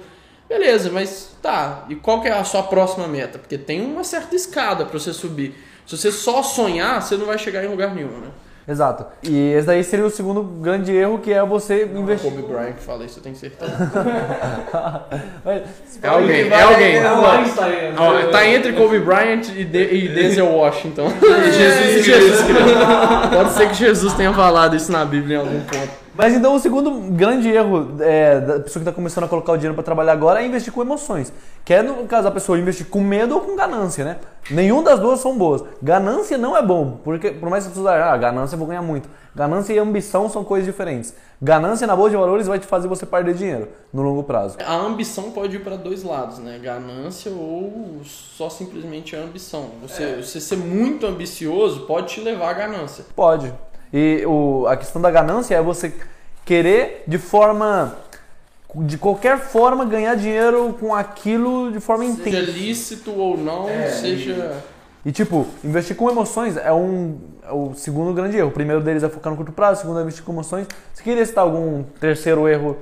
Beleza, mas tá, e qual que é a sua próxima meta? Porque tem uma certa escada pra você subir. Se você só sonhar, você não vai chegar em lugar nenhum, né? Exato. E esse daí seria o segundo grande erro, que é você investir. Kobe Bryant que fala isso, eu tenho certeza. *laughs* É alguém, é alguém. é o Einstein. Tá entre Kobe Bryant e, de, e Denzel Washington. *laughs* Jesus e Jesus Cristo. Pode ser que Jesus tenha falado isso na Bíblia em algum ponto. Mas então o segundo grande erro é, da pessoa que está começando a colocar o dinheiro para trabalhar agora é investir com emoções. Que é, no caso, a pessoa investir com medo ou com ganância, né? Nenhum das duas são boas. Ganância não é bom, porque por mais que você pessoas ah, ganância eu vou ganhar muito. Ganância e ambição são coisas diferentes. Ganância na bolsa de valores vai te fazer você perder dinheiro no longo prazo. A ambição pode ir para dois lados, né? Ganância ou só simplesmente a ambição. Você, você ser muito ambicioso pode te levar à ganância. Pode. E o, a questão da ganância é você querer de forma. de qualquer forma ganhar dinheiro com aquilo de forma Seja intensa. lícito ou não, É, seja. E tipo, investir com emoções é um é o segundo grande erro. O primeiro deles é focar no curto prazo, o segundo é investir com emoções. Você queria citar algum terceiro erro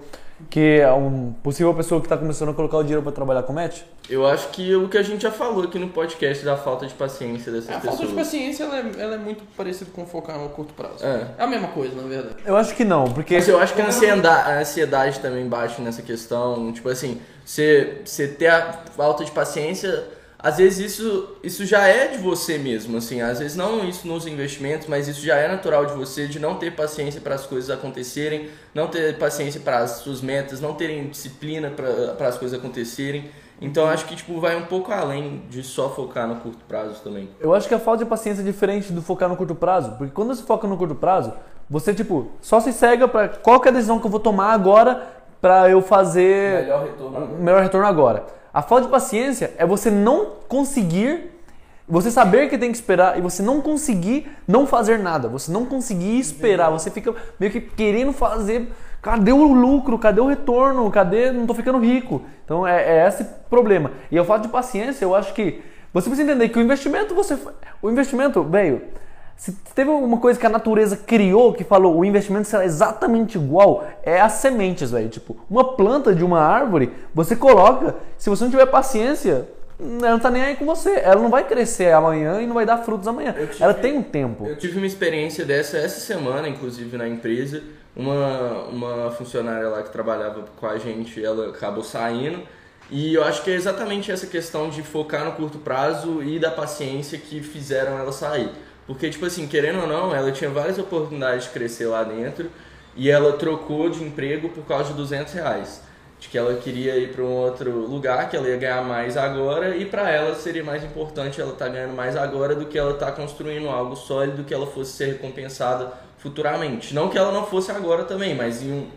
que é um possível pessoa que está começando a colocar o dinheiro para trabalhar comete? Eu acho que o que a gente já falou aqui no podcast da falta de paciência dessas A pessoas. falta de paciência ela é, ela é muito parecida com focar no curto prazo. É. É a mesma coisa, na verdade. Eu acho que não, porque Mas eu acho que a ansiedade, a ansiedade também bate nessa questão. Tipo assim, você, você ter a falta de paciência, às vezes isso, isso já é de você mesmo. Assim, às vezes não isso nos investimentos, mas isso já é natural de você, de não ter paciência para as coisas acontecerem, não ter paciência para as suas metas, não terem disciplina para as coisas acontecerem. Então acho que tipo, vai um pouco além de só focar no curto prazo também. Eu acho que a falta de paciência é diferente do focar no curto prazo, porque quando você foca no curto prazo, você tipo só se cega para qual é a decisão que eu vou tomar agora para eu fazer retorno. o melhor retorno agora. A falta de paciência é você não conseguir, você saber que tem que esperar e você não conseguir não fazer nada, você não conseguir esperar, você fica meio que querendo fazer, cadê o lucro, cadê o retorno, cadê, não tô ficando rico. Então é, é esse problema. E a falta de paciência, eu acho que você precisa entender que o investimento, você, o investimento, velho, se teve uma coisa que a natureza criou que falou o investimento será exatamente igual, é as sementes, velho. Tipo, uma planta de uma árvore, você coloca, se você não tiver paciência, ela não tá nem aí com você. Ela não vai crescer amanhã e não vai dar frutos amanhã. Tive- Ela tem um tempo. Eu tive uma experiência dessa essa semana, inclusive na empresa. Uma, uma funcionária lá que trabalhava com a gente, ela acabou saindo. E eu acho que é exatamente essa questão de focar no curto prazo e da paciência que fizeram ela sair. Porque, tipo assim, querendo ou não, ela tinha várias oportunidades de crescer lá dentro e ela trocou de emprego por causa de 200 reais. De que ela queria ir para um outro lugar, que ela ia ganhar mais agora e para ela seria mais importante ela estar ganhando mais agora do que ela estar construindo algo sólido que ela fosse ser recompensada futuramente. Não que ela não fosse agora também, mas em um,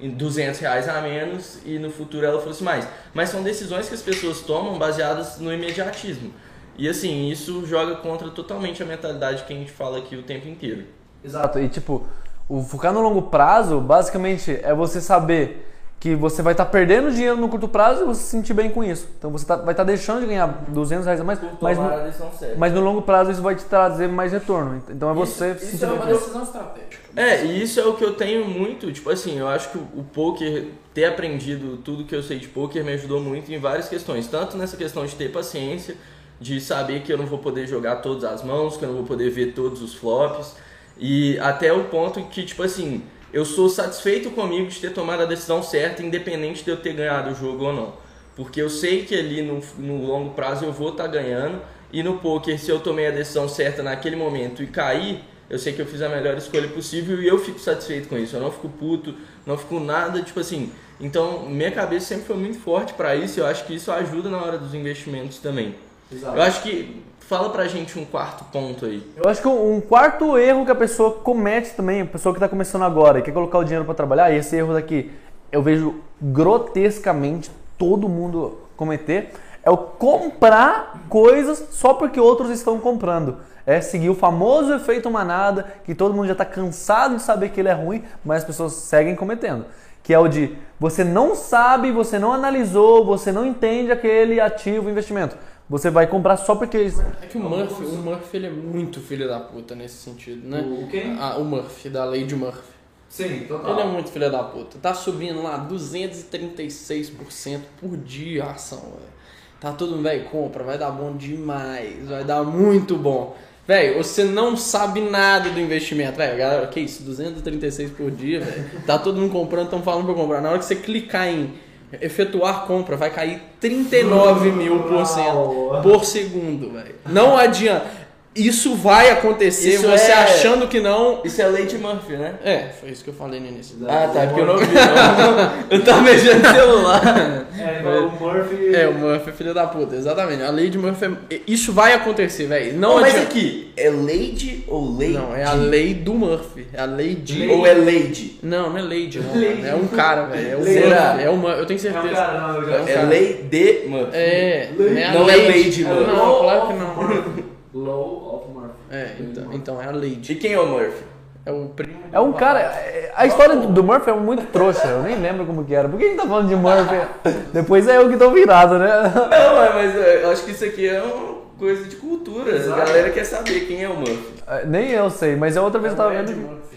em 200 reais a menos e no futuro ela fosse mais. Mas são decisões que as pessoas tomam baseadas no imediatismo. E assim, isso joga contra totalmente a mentalidade que a gente fala aqui o tempo inteiro. Exato. E tipo, o focar no longo prazo, basicamente, é você saber que você vai estar perdendo dinheiro no curto prazo e você se sentir bem com isso. Então você tá- vai estar deixando de ganhar 200 reais a mais, mas no, mas no longo prazo isso vai te trazer mais retorno. Então é você Isso- se isso sentir é bem uma isso. decisão estratégica. É, e isso é o que eu tenho muito, tipo assim, eu acho que o poker, ter aprendido tudo que eu sei de poker me ajudou muito em várias questões, tanto nessa questão de ter paciência, de saber que eu não vou poder jogar todas as mãos, que eu não vou poder ver todos os flops, e até o ponto que, tipo assim, eu sou satisfeito comigo de ter tomado a decisão certa, independente de eu ter ganhado o jogo ou não. Porque eu sei que ali no, no longo prazo eu vou estar ganhando, e no poker, se eu tomei a decisão certa naquele momento e cair, eu sei que eu fiz a melhor escolha possível e eu fico satisfeito com isso. Eu não fico puto, não fico nada, tipo assim. Então, minha cabeça sempre foi muito forte para isso e eu acho que isso ajuda na hora dos investimentos também. Eu acho que fala pra gente um quarto ponto aí. Eu acho que um quarto erro que a pessoa comete também, a pessoa que está começando agora e quer colocar o dinheiro para trabalhar, e esse erro daqui eu vejo grotescamente todo mundo cometer, é o comprar coisas só porque outros estão comprando. É seguir o famoso efeito manada, que todo mundo já está cansado de saber que ele é ruim, mas as pessoas seguem cometendo. Que é o de você não sabe, você não analisou, você não entende aquele ativo investimento. Você vai comprar só porque. É que o Murphy, o Murphy ele é muito filho da puta nesse sentido, né? O quem? Ah, o Murphy, da lei de Murphy. Sim, total. Ele é muito filho da puta. Tá subindo lá 236% por dia a ação, velho. Tá todo mundo, velho, compra, vai dar bom demais, vai dar muito bom. Velho, você não sabe nada do investimento, velho. Galera, que isso? 236 por dia, velho. Tá todo mundo comprando, estão falando pra comprar. Na hora que você clicar em efetuar compra, vai cair 39 mil por cento por segundo, velho. Não adianta. Isso vai acontecer, Isso você é- achando que não. Isso é de Murphy, né? É, foi isso que eu falei no início. Ah, tá, porque eu não ouvi. Não. *laughs* Eu tava mexendo no celular. É, o Murphy. É, o Murphy é filho da puta, exatamente. A de Murphy é... Isso vai acontecer, velho. Não Não, mas adianta. aqui, é Lady ou Lady? Não, é a lei do Murphy. É a lei de. Ou é Lady? Não, não é Lady, não. Lady. É um cara, velho. É o? Murphy. É o Murphy. Eu tenho É um certeza. cara, não, eu já É um É cara. Lady Murphy. É, Lady. Não é Lady Murphy. Não, claro que não. Low. É, então, então é a Lady. E quem é o Murphy? É o primo. É um cara. é- A história do Murphy é muito trouxa, eu nem lembro como que era. Por que a gente tá falando de Murphy? *laughs* Depois é eu que tô virado, né? Não, mas- mas eu acho que isso aqui é uma coisa de cultura. Exato. A galera quer saber quem é o Murphy. Nem eu sei, mas a outra vez eu tava Ed vendo. Murphy.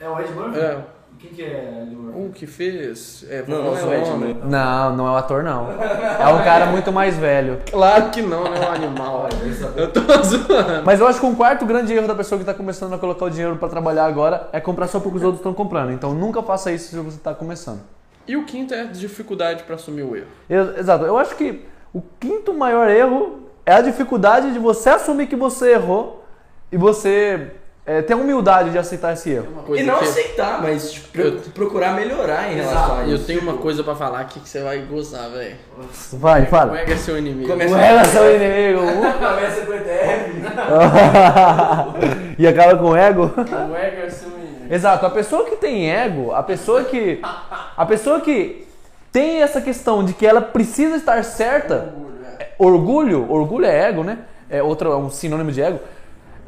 É o Ed Murphy? É. Quem que é Ed Murphy? O que fez. É, Não, não é o. Murphy. Não, não é o ator, não. É um cara muito mais velho. Claro que não, né? É um animal. Eu tô zoando. Mas eu acho que um quarto grande erro da pessoa que está começando a colocar o dinheiro para trabalhar agora é comprar só porque os outros estão comprando. Então nunca faça isso se você está começando. E o quinto é a dificuldade pra assumir o erro. Eu- exato. Eu acho que o quinto maior erro é a dificuldade de você assumir que você errou e você é, ter a humildade de aceitar esse erro. E não que- aceitar, mas tipo, pro- Eu- procurar melhorar em relação a E eu isso. tenho uma coisa pra falar aqui que você vai gozar, velho. Vai, O fala. ego é seu inimigo. Começa- O ego é seu *laughs* inimigo. Começa com o ETF. *laughs* e acaba com o ego. O ego é seu inimigo. Exato, a pessoa que tem ego, a pessoa que a pessoa que tem essa questão de que ela precisa estar certa, é, orgulho, orgulho é ego, né? É outro é um sinônimo de ego.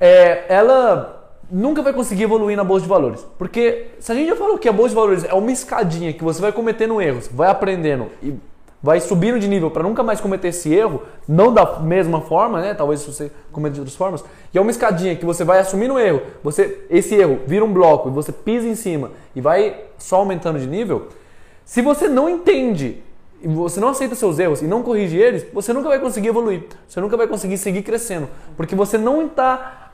É, ela nunca vai conseguir evoluir na bolsa de valores, porque se a gente já falou que a bolsa de valores é uma escadinha que você vai cometendo erros, vai aprendendo e vai subindo de nível para nunca mais cometer esse erro, não da mesma forma, né? Talvez você cometa de outras formas. E é uma escadinha que você vai assumindo o erro, você esse erro vira um bloco e você pisa em cima e vai só aumentando de nível. Se você não entende e você não aceita seus erros e não corrige eles, você nunca vai conseguir evoluir. Você nunca vai conseguir seguir crescendo, porque você não está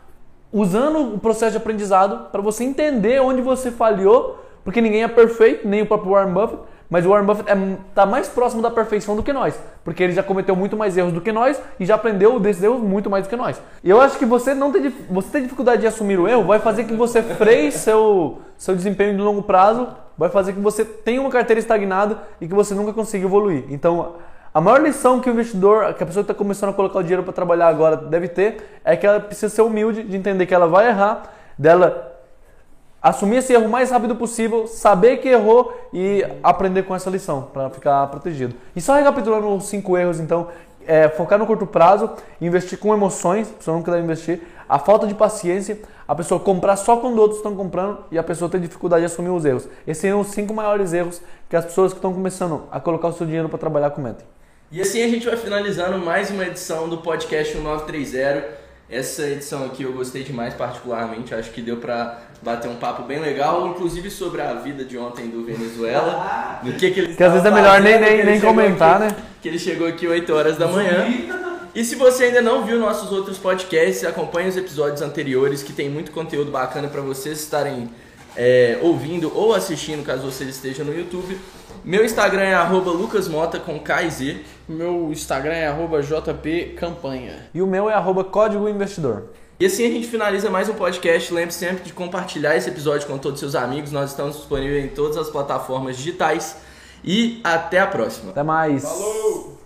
usando o processo de aprendizado para você entender onde você falhou, porque ninguém é perfeito, nem o próprio Warren Buffett, mas o Warren Buffett está mais próximo da perfeição do que nós, porque ele já cometeu muito mais erros do que nós e já aprendeu desses erros muito mais do que nós. E eu acho que você não ter, você ter dificuldade de assumir o erro vai fazer que você freie seu, seu desempenho de longo prazo, vai fazer que você tenha uma carteira estagnada e que você nunca consiga evoluir. Então, a maior lição que o investidor, que a pessoa que está começando a colocar o dinheiro para trabalhar agora deve ter é que ela precisa ser humilde de entender que ela vai errar, dela assumir esse erro o mais rápido possível, saber que errou e aprender com essa lição para ficar protegido. E só recapitulando os cinco erros, então, é focar no curto prazo, investir com emoções, a pessoa nunca deve investir, a falta de paciência, a pessoa comprar só quando outros estão comprando e a pessoa ter dificuldade de assumir os erros. Esses são os cinco maiores erros que as pessoas que estão começando a colocar o seu dinheiro para trabalhar cometem. E assim a gente vai finalizando mais uma edição do podcast 1930. Essa edição aqui eu gostei demais, particularmente. Acho que deu pra bater um papo bem legal, inclusive sobre a vida de ontem do Venezuela. Do que, que ele Que às vezes é melhor nem, nem, ele nem comentar, aqui- né? Que ele chegou aqui 8 horas da manhã. E se você ainda não viu nossos outros podcasts, acompanhe os episódios anteriores que tem muito conteúdo bacana para vocês estarem é, ouvindo ou assistindo, caso vocês estejam no YouTube. Meu Instagram é arroba lucasmota com KZ. Meu Instagram é arroba jpcampanha. E o meu é arroba código investidor. E assim a gente finaliza mais um podcast. Lembre sempre de compartilhar esse episódio com todos os seus amigos. Nós estamos disponíveis em todas as plataformas digitais. e até a próxima. Até mais. Falou!